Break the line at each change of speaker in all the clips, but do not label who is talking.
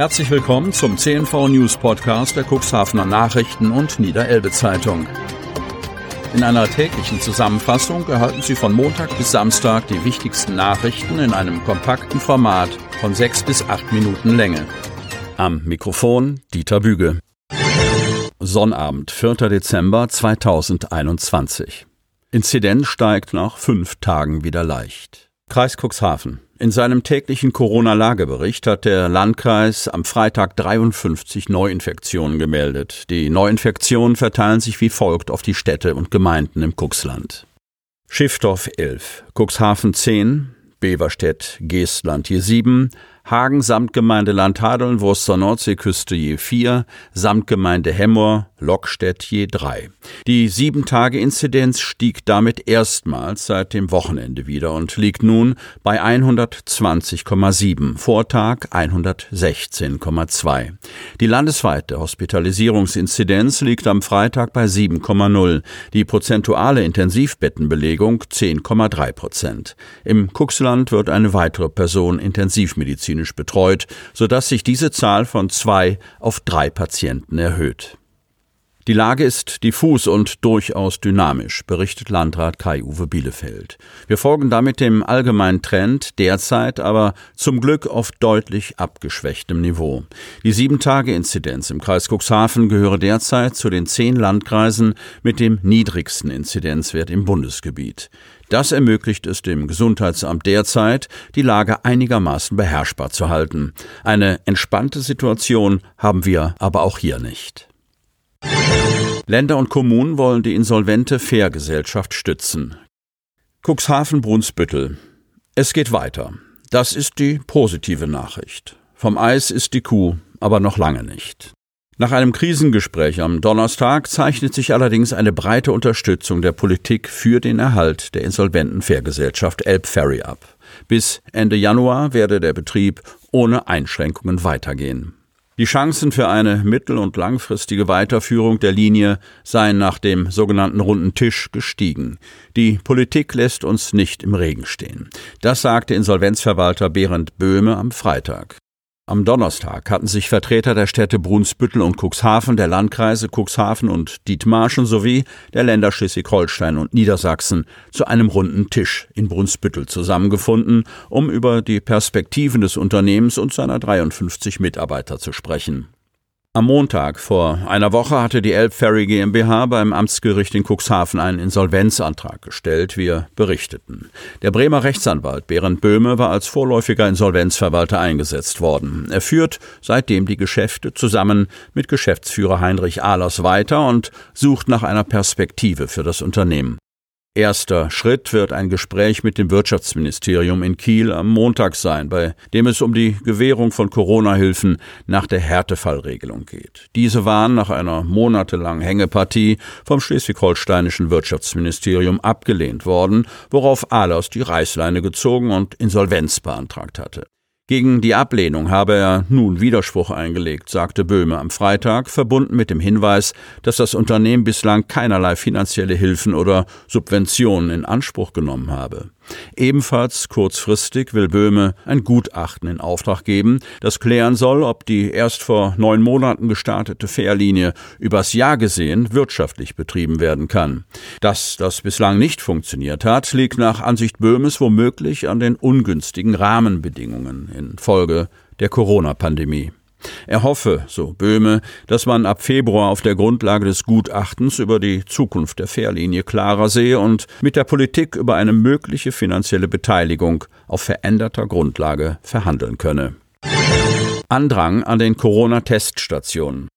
Herzlich willkommen zum CNV News Podcast der Cuxhavener Nachrichten und Niederelbe Zeitung. In einer täglichen Zusammenfassung erhalten Sie von Montag bis Samstag die wichtigsten Nachrichten in einem kompakten Format von sechs bis acht Minuten Länge. Am Mikrofon Dieter Büge. Sonnabend, 4. Dezember 2021. Inzidenz steigt nach fünf Tagen wieder leicht. Kreis Cuxhaven. In seinem täglichen Corona-Lagebericht hat der Landkreis am Freitag 53 Neuinfektionen gemeldet. Die Neuinfektionen verteilen sich wie folgt auf die Städte und Gemeinden im Cuxland. Schiffdorf 11, Cuxhaven 10, Beverstedt, Geestland je 7, Hagen Samtgemeinde Landhadeln, Wurster Nordseeküste je 4, Samtgemeinde Hemmoor, Lockstedt je 3. Die 7-Tage-Inzidenz stieg damit erstmals seit dem Wochenende wieder und liegt nun bei 120,7, Vortag 116,2. Die landesweite Hospitalisierungsinzidenz liegt am Freitag bei 7,0, die prozentuale Intensivbettenbelegung 10,3 Prozent. Im Cuxland wird eine weitere Person intensivmedizinisch betreut, sodass sich diese Zahl von zwei auf drei Patienten erhöht. Die Lage ist diffus und durchaus dynamisch, berichtet Landrat Kai-Uwe Bielefeld. Wir folgen damit dem allgemeinen Trend, derzeit aber zum Glück auf deutlich abgeschwächtem Niveau. Die Sieben-Tage-Inzidenz im Kreis Cuxhaven gehöre derzeit zu den zehn Landkreisen mit dem niedrigsten Inzidenzwert im Bundesgebiet. Das ermöglicht es dem Gesundheitsamt derzeit, die Lage einigermaßen beherrschbar zu halten. Eine entspannte Situation haben wir aber auch hier nicht. Länder und Kommunen wollen die insolvente Fährgesellschaft stützen. Cuxhaven-Brunsbüttel. Es geht weiter. Das ist die positive Nachricht. Vom Eis ist die Kuh, aber noch lange nicht. Nach einem Krisengespräch am Donnerstag zeichnet sich allerdings eine breite Unterstützung der Politik für den Erhalt der insolventen Fährgesellschaft Elbferry ab. Bis Ende Januar werde der Betrieb ohne Einschränkungen weitergehen. Die Chancen für eine mittel- und langfristige Weiterführung der Linie seien nach dem sogenannten runden Tisch gestiegen. Die Politik lässt uns nicht im Regen stehen. Das sagte Insolvenzverwalter Berend Böhme am Freitag. Am Donnerstag hatten sich Vertreter der Städte Brunsbüttel und Cuxhaven, der Landkreise Cuxhaven und Dietmarschen sowie der Länder Schleswig-Holstein und Niedersachsen zu einem runden Tisch in Brunsbüttel zusammengefunden, um über die Perspektiven des Unternehmens und seiner 53 Mitarbeiter zu sprechen. Am Montag vor einer Woche hatte die Elbferry GmbH beim Amtsgericht in Cuxhaven einen Insolvenzantrag gestellt, wir berichteten. Der Bremer Rechtsanwalt Berend Böhme war als vorläufiger Insolvenzverwalter eingesetzt worden. Er führt seitdem die Geschäfte zusammen mit Geschäftsführer Heinrich Ahlers weiter und sucht nach einer Perspektive für das Unternehmen. Erster Schritt wird ein Gespräch mit dem Wirtschaftsministerium in Kiel am Montag sein, bei dem es um die Gewährung von Corona-Hilfen nach der Härtefallregelung geht. Diese waren nach einer monatelangen Hängepartie vom schleswig-holsteinischen Wirtschaftsministerium abgelehnt worden, worauf Ahlers die Reißleine gezogen und Insolvenz beantragt hatte. Gegen die Ablehnung habe er nun Widerspruch eingelegt, sagte Böhme am Freitag, verbunden mit dem Hinweis, dass das Unternehmen bislang keinerlei finanzielle Hilfen oder Subventionen in Anspruch genommen habe. Ebenfalls kurzfristig will Böhme ein Gutachten in Auftrag geben, das klären soll, ob die erst vor neun Monaten gestartete Fährlinie übers Jahr gesehen wirtschaftlich betrieben werden kann. Dass das bislang nicht funktioniert hat, liegt nach Ansicht Böhmes womöglich an den ungünstigen Rahmenbedingungen infolge der Corona-Pandemie. Er hoffe, so Böhme, dass man ab Februar auf der Grundlage des Gutachtens über die Zukunft der Fährlinie klarer sehe und mit der Politik über eine mögliche finanzielle Beteiligung auf veränderter Grundlage verhandeln könne. Andrang an den Corona-Teststationen.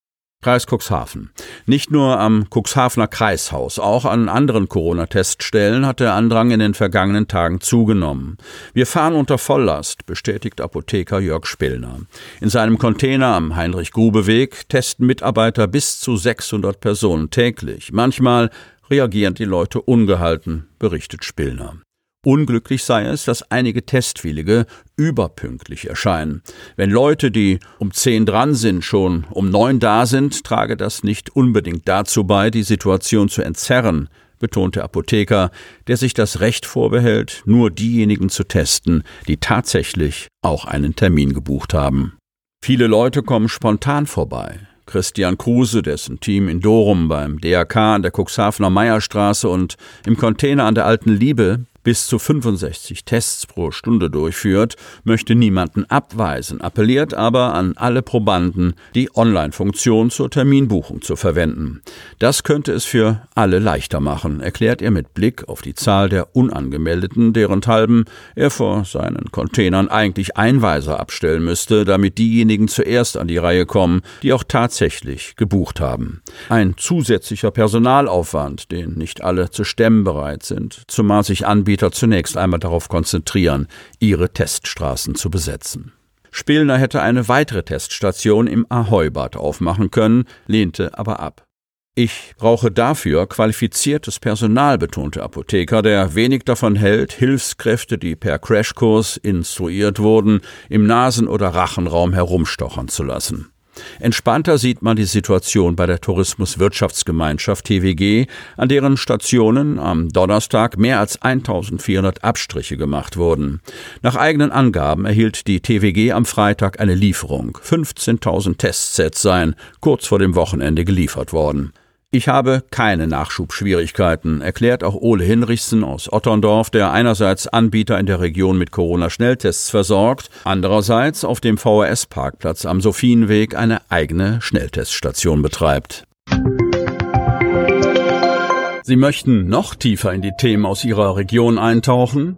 Kreis Cuxhaven. Nicht nur am Cuxhavener Kreishaus, auch an anderen Corona-Teststellen hat der Andrang in den vergangenen Tagen zugenommen. Wir fahren unter Volllast, bestätigt Apotheker Jörg Spillner. In seinem Container am Heinrich-Grube-Weg testen Mitarbeiter bis zu 600 Personen täglich. Manchmal reagieren die Leute ungehalten, berichtet Spillner. Unglücklich sei es, dass einige Testwillige überpünktlich erscheinen. Wenn Leute, die um zehn dran sind, schon um neun da sind, trage das nicht unbedingt dazu bei, die Situation zu entzerren, betont der Apotheker, der sich das Recht vorbehält, nur diejenigen zu testen, die tatsächlich auch einen Termin gebucht haben. Viele Leute kommen spontan vorbei. Christian Kruse, dessen Team in Dorum beim DRK an der Cuxhavener Meierstraße und im Container an der Alten Liebe bis zu 65 Tests pro Stunde durchführt, möchte niemanden abweisen, appelliert aber an alle Probanden, die Online-Funktion zur Terminbuchung zu verwenden. Das könnte es für alle leichter machen, erklärt er mit Blick auf die Zahl der Unangemeldeten, deren Talben er vor seinen Containern eigentlich Einweiser abstellen müsste, damit diejenigen zuerst an die Reihe kommen, die auch tatsächlich gebucht haben. Ein zusätzlicher Personalaufwand, den nicht alle zu stemmen bereit sind, zumal sich Anbieter Anbieter zunächst einmal darauf konzentrieren, ihre Teststraßen zu besetzen. Spillner hätte eine weitere Teststation im Ahoy-Bad aufmachen können, lehnte aber ab. Ich brauche dafür qualifiziertes Personal, betonte Apotheker, der wenig davon hält, Hilfskräfte, die per Crashkurs instruiert wurden, im Nasen- oder Rachenraum herumstochern zu lassen. Entspannter sieht man die Situation bei der Tourismuswirtschaftsgemeinschaft TWG, an deren Stationen am Donnerstag mehr als 1400 Abstriche gemacht wurden. Nach eigenen Angaben erhielt die TWG am Freitag eine Lieferung. 15.000 Testsets seien kurz vor dem Wochenende geliefert worden. Ich habe keine Nachschubschwierigkeiten, erklärt auch Ole Hinrichsen aus Otterndorf, der einerseits Anbieter in der Region mit Corona-Schnelltests versorgt, andererseits auf dem VHS-Parkplatz am Sophienweg eine eigene Schnellteststation betreibt. Sie möchten noch tiefer in die Themen aus Ihrer Region eintauchen?